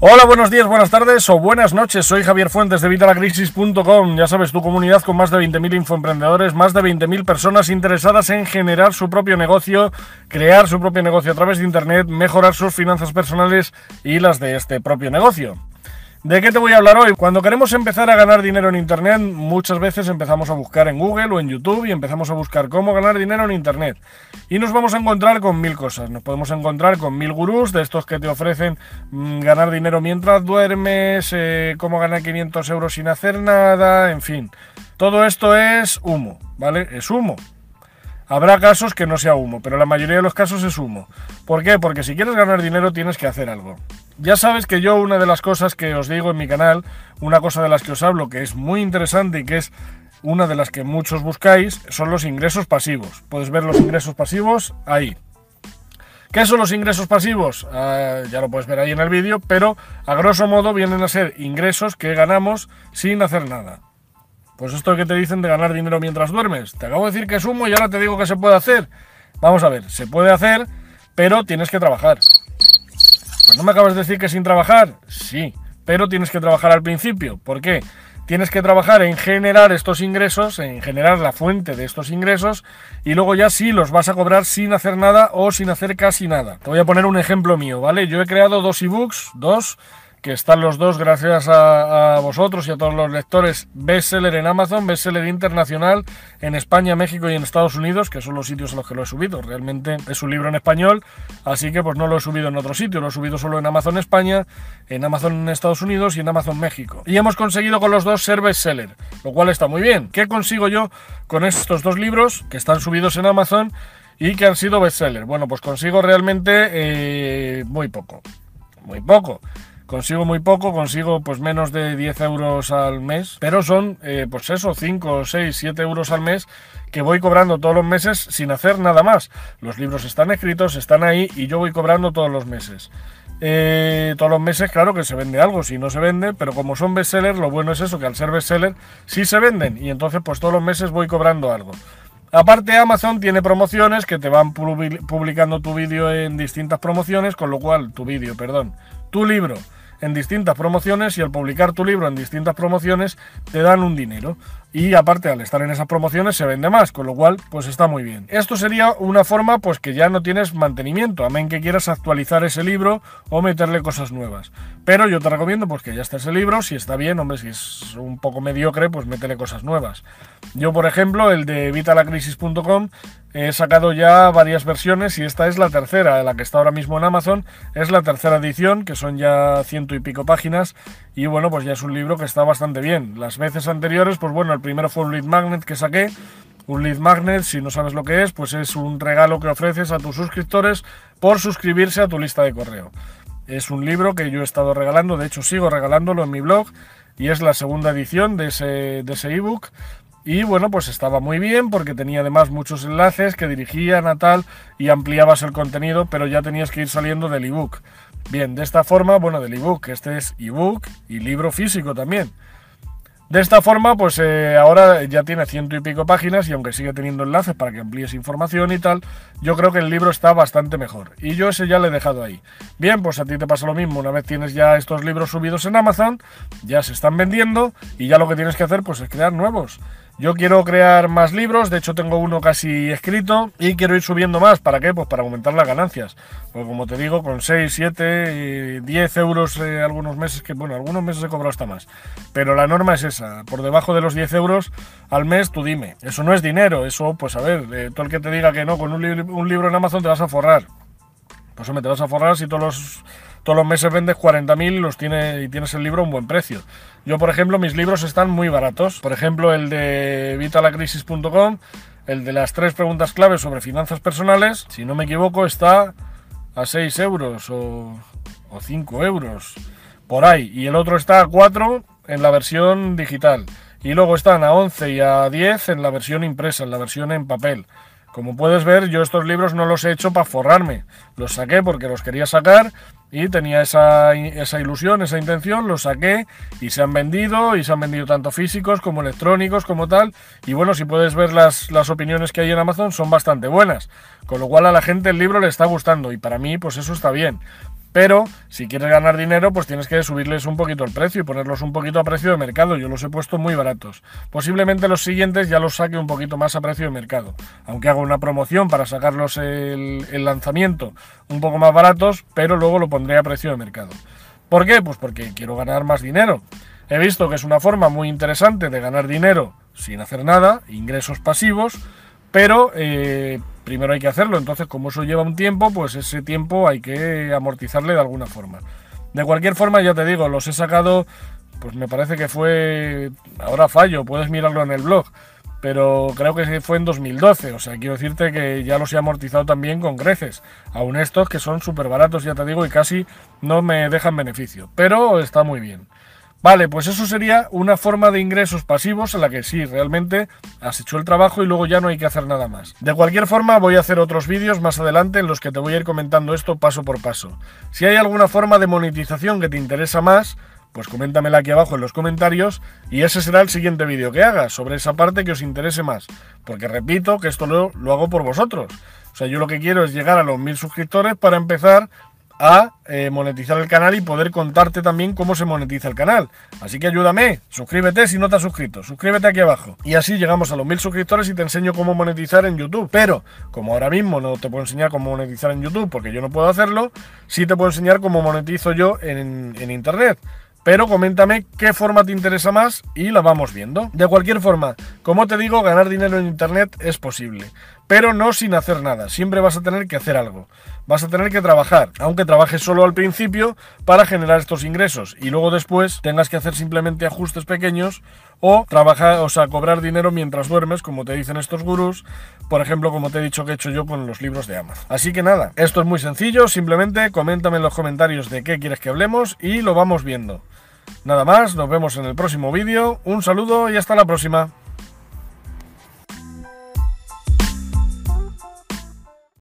Hola, buenos días, buenas tardes o buenas noches. Soy Javier Fuentes de Vitalacrisis.com. Ya sabes, tu comunidad con más de 20.000 infoemprendedores, más de 20.000 personas interesadas en generar su propio negocio, crear su propio negocio a través de Internet, mejorar sus finanzas personales y las de este propio negocio. ¿De qué te voy a hablar hoy? Cuando queremos empezar a ganar dinero en Internet, muchas veces empezamos a buscar en Google o en YouTube y empezamos a buscar cómo ganar dinero en Internet. Y nos vamos a encontrar con mil cosas. Nos podemos encontrar con mil gurús de estos que te ofrecen mm, ganar dinero mientras duermes, eh, cómo ganar 500 euros sin hacer nada, en fin. Todo esto es humo, ¿vale? Es humo. Habrá casos que no sea humo, pero la mayoría de los casos es humo. ¿Por qué? Porque si quieres ganar dinero tienes que hacer algo. Ya sabes que yo una de las cosas que os digo en mi canal, una cosa de las que os hablo que es muy interesante y que es una de las que muchos buscáis, son los ingresos pasivos. Puedes ver los ingresos pasivos ahí. ¿Qué son los ingresos pasivos? Ah, ya lo puedes ver ahí en el vídeo, pero a grosso modo vienen a ser ingresos que ganamos sin hacer nada. Pues esto que te dicen de ganar dinero mientras duermes. Te acabo de decir que es humo y ahora te digo que se puede hacer. Vamos a ver, se puede hacer, pero tienes que trabajar. Pues no me acabas de decir que sin trabajar. Sí, pero tienes que trabajar al principio. ¿Por qué? Tienes que trabajar en generar estos ingresos, en generar la fuente de estos ingresos y luego ya sí los vas a cobrar sin hacer nada o sin hacer casi nada. Te voy a poner un ejemplo mío, ¿vale? Yo he creado dos ebooks, dos, que están los dos gracias a, vosotros y a todos los lectores bestseller en Amazon, bestseller internacional en España, México y en Estados Unidos, que son los sitios en los que lo he subido. Realmente es un libro en español, así que pues no lo he subido en otro sitio, lo he subido solo en Amazon España, en Amazon en Estados Unidos y en Amazon México. Y hemos conseguido con los dos ser bestseller, lo cual está muy bien. ¿Qué consigo yo con estos dos libros que están subidos en Amazon y que han sido bestseller? Bueno, pues consigo realmente eh, muy poco, muy poco consigo muy poco, consigo pues menos de 10 euros al mes, pero son eh, pues eso, 5, 6, 7 euros al mes que voy cobrando todos los meses sin hacer nada más. Los libros están escritos, están ahí y yo voy cobrando todos los meses. Eh, todos los meses, claro que se vende algo, si no se vende, pero como son bestsellers, lo bueno es eso, que al ser bestseller sí se venden y entonces pues todos los meses voy cobrando algo. Aparte Amazon tiene promociones que te van publicando tu vídeo en distintas promociones, con lo cual tu vídeo, perdón, tu libro en distintas promociones y al publicar tu libro en distintas promociones te dan un dinero. Y aparte al estar en esas promociones se vende más, con lo cual pues está muy bien. Esto sería una forma pues que ya no tienes mantenimiento, a menos que quieras actualizar ese libro o meterle cosas nuevas. Pero yo te recomiendo pues que ya esté ese libro, si está bien, hombre, si es un poco mediocre, pues métele cosas nuevas. Yo por ejemplo, el de vitalacrisis.com He sacado ya varias versiones y esta es la tercera, la que está ahora mismo en Amazon. Es la tercera edición, que son ya ciento y pico páginas. Y bueno, pues ya es un libro que está bastante bien. Las veces anteriores, pues bueno, el primero fue un lead magnet que saqué. Un lead magnet, si no sabes lo que es, pues es un regalo que ofreces a tus suscriptores por suscribirse a tu lista de correo. Es un libro que yo he estado regalando, de hecho sigo regalándolo en mi blog y es la segunda edición de ese, ebook y bueno, pues estaba muy bien porque tenía además muchos enlaces que dirigían a tal y ampliabas el contenido, pero ya tenías que ir saliendo del ebook. Bien, de esta forma, bueno, del ebook, este es ebook y libro físico también. De esta forma, pues eh, ahora ya tiene ciento y pico páginas y aunque sigue teniendo enlaces para que amplíes información y tal, yo creo que el libro está bastante mejor. Y yo ese ya le he dejado ahí. Bien, pues a ti te pasa lo mismo. Una vez tienes ya estos libros subidos en Amazon, ya se están vendiendo y ya lo que tienes que hacer pues es crear nuevos. Yo quiero crear más libros, de hecho tengo uno casi escrito y quiero ir subiendo más. ¿Para qué? Pues para aumentar las ganancias. Porque como te digo, con 6, 7, 10 euros eh, algunos meses, que bueno, algunos meses he cobrado hasta más. Pero la norma es esa, por debajo de los 10 euros al mes, tú dime. Eso no es dinero, eso pues a ver, eh, todo el que te diga que no, con un, un libro en Amazon te vas a forrar. Pues hombre, te vas a forrar si todos los todos los meses vendes 40.000 y, los tiene, y tienes el libro a un buen precio. Yo, por ejemplo, mis libros están muy baratos. Por ejemplo, el de vitalacrisis.com, el de las tres preguntas claves sobre finanzas personales, si no me equivoco, está a 6 euros o, o 5 euros, por ahí. Y el otro está a 4 en la versión digital. Y luego están a 11 y a 10 en la versión impresa, en la versión en papel. Como puedes ver, yo estos libros no los he hecho para forrarme. Los saqué porque los quería sacar y tenía esa, esa, ilusión, esa intención, los saqué y se han vendido y se han vendido tanto físicos como electrónicos como tal y bueno, si puedes ver las, las opiniones que hay en Amazon son bastante buenas, con lo cual a la gente el libro le está gustando y para mí pues eso está bien. Pero si quieres ganar dinero, pues tienes que subirles un poquito el precio y ponerlos un poquito a precio de mercado. Yo los he puesto muy baratos. Posiblemente los siguientes ya los saque un poquito más a precio de mercado. Aunque hago una promoción para sacarlos el, el lanzamiento un poco más baratos, pero luego lo pondré a precio de mercado. ¿Por qué? Pues porque quiero ganar más dinero. He visto que es una forma muy interesante de ganar dinero sin hacer nada, ingresos pasivos, pero eh, primero hay que hacerlo. Entonces, como eso lleva un tiempo, pues ese tiempo hay que amortizarle de alguna forma. De cualquier forma, ya te digo, los he sacado, pues me parece que fue, ahora fallo, puedes mirarlo en el blog, pero creo que fue en 2012, o sea, quiero decirte que ya los he amortizado también con creces, aún estos que son súper baratos, ya te digo, y casi no me dejan beneficio, pero está muy bien. Vale, pues eso sería una forma de ingresos pasivos en la que sí, realmente has hecho el trabajo y luego ya no hay que hacer nada más. De cualquier forma, voy a hacer otros vídeos más adelante en los que te voy a ir comentando esto paso por paso. Si hay alguna forma de monetización que te interesa más, pues coméntamela aquí abajo en los comentarios y ese será el siguiente vídeo que haga sobre esa parte que os interese más. Porque repito que esto lo, lo hago por vosotros. O sea, yo lo que quiero es llegar a los mil suscriptores para empezar a eh, monetizar el canal y poder contarte también cómo se monetiza el canal. Así que ayúdame, suscríbete si no te has suscrito, suscríbete aquí abajo. Y así llegamos a los mil suscriptores y te enseño cómo monetizar en YouTube. Pero, como ahora mismo no te puedo enseñar cómo monetizar en YouTube porque yo no puedo hacerlo, sí te puedo enseñar cómo monetizo yo en, en Internet. Pero coméntame qué forma te interesa más y la vamos viendo. De cualquier forma, como te digo, ganar dinero en Internet es posible. Pero no sin hacer nada. Siempre vas a tener que hacer algo. Vas a tener que trabajar, aunque trabajes solo al principio para generar estos ingresos y luego después tengas que hacer simplemente ajustes pequeños o trabajar, o sea, cobrar dinero mientras duermes, como te dicen estos gurús, por ejemplo, como te he dicho que he hecho yo con los libros de Amazon. Así que nada, esto es muy sencillo, simplemente coméntame en los comentarios de qué quieres que hablemos y lo vamos viendo. Nada más, nos vemos en el próximo vídeo, un saludo y hasta la próxima.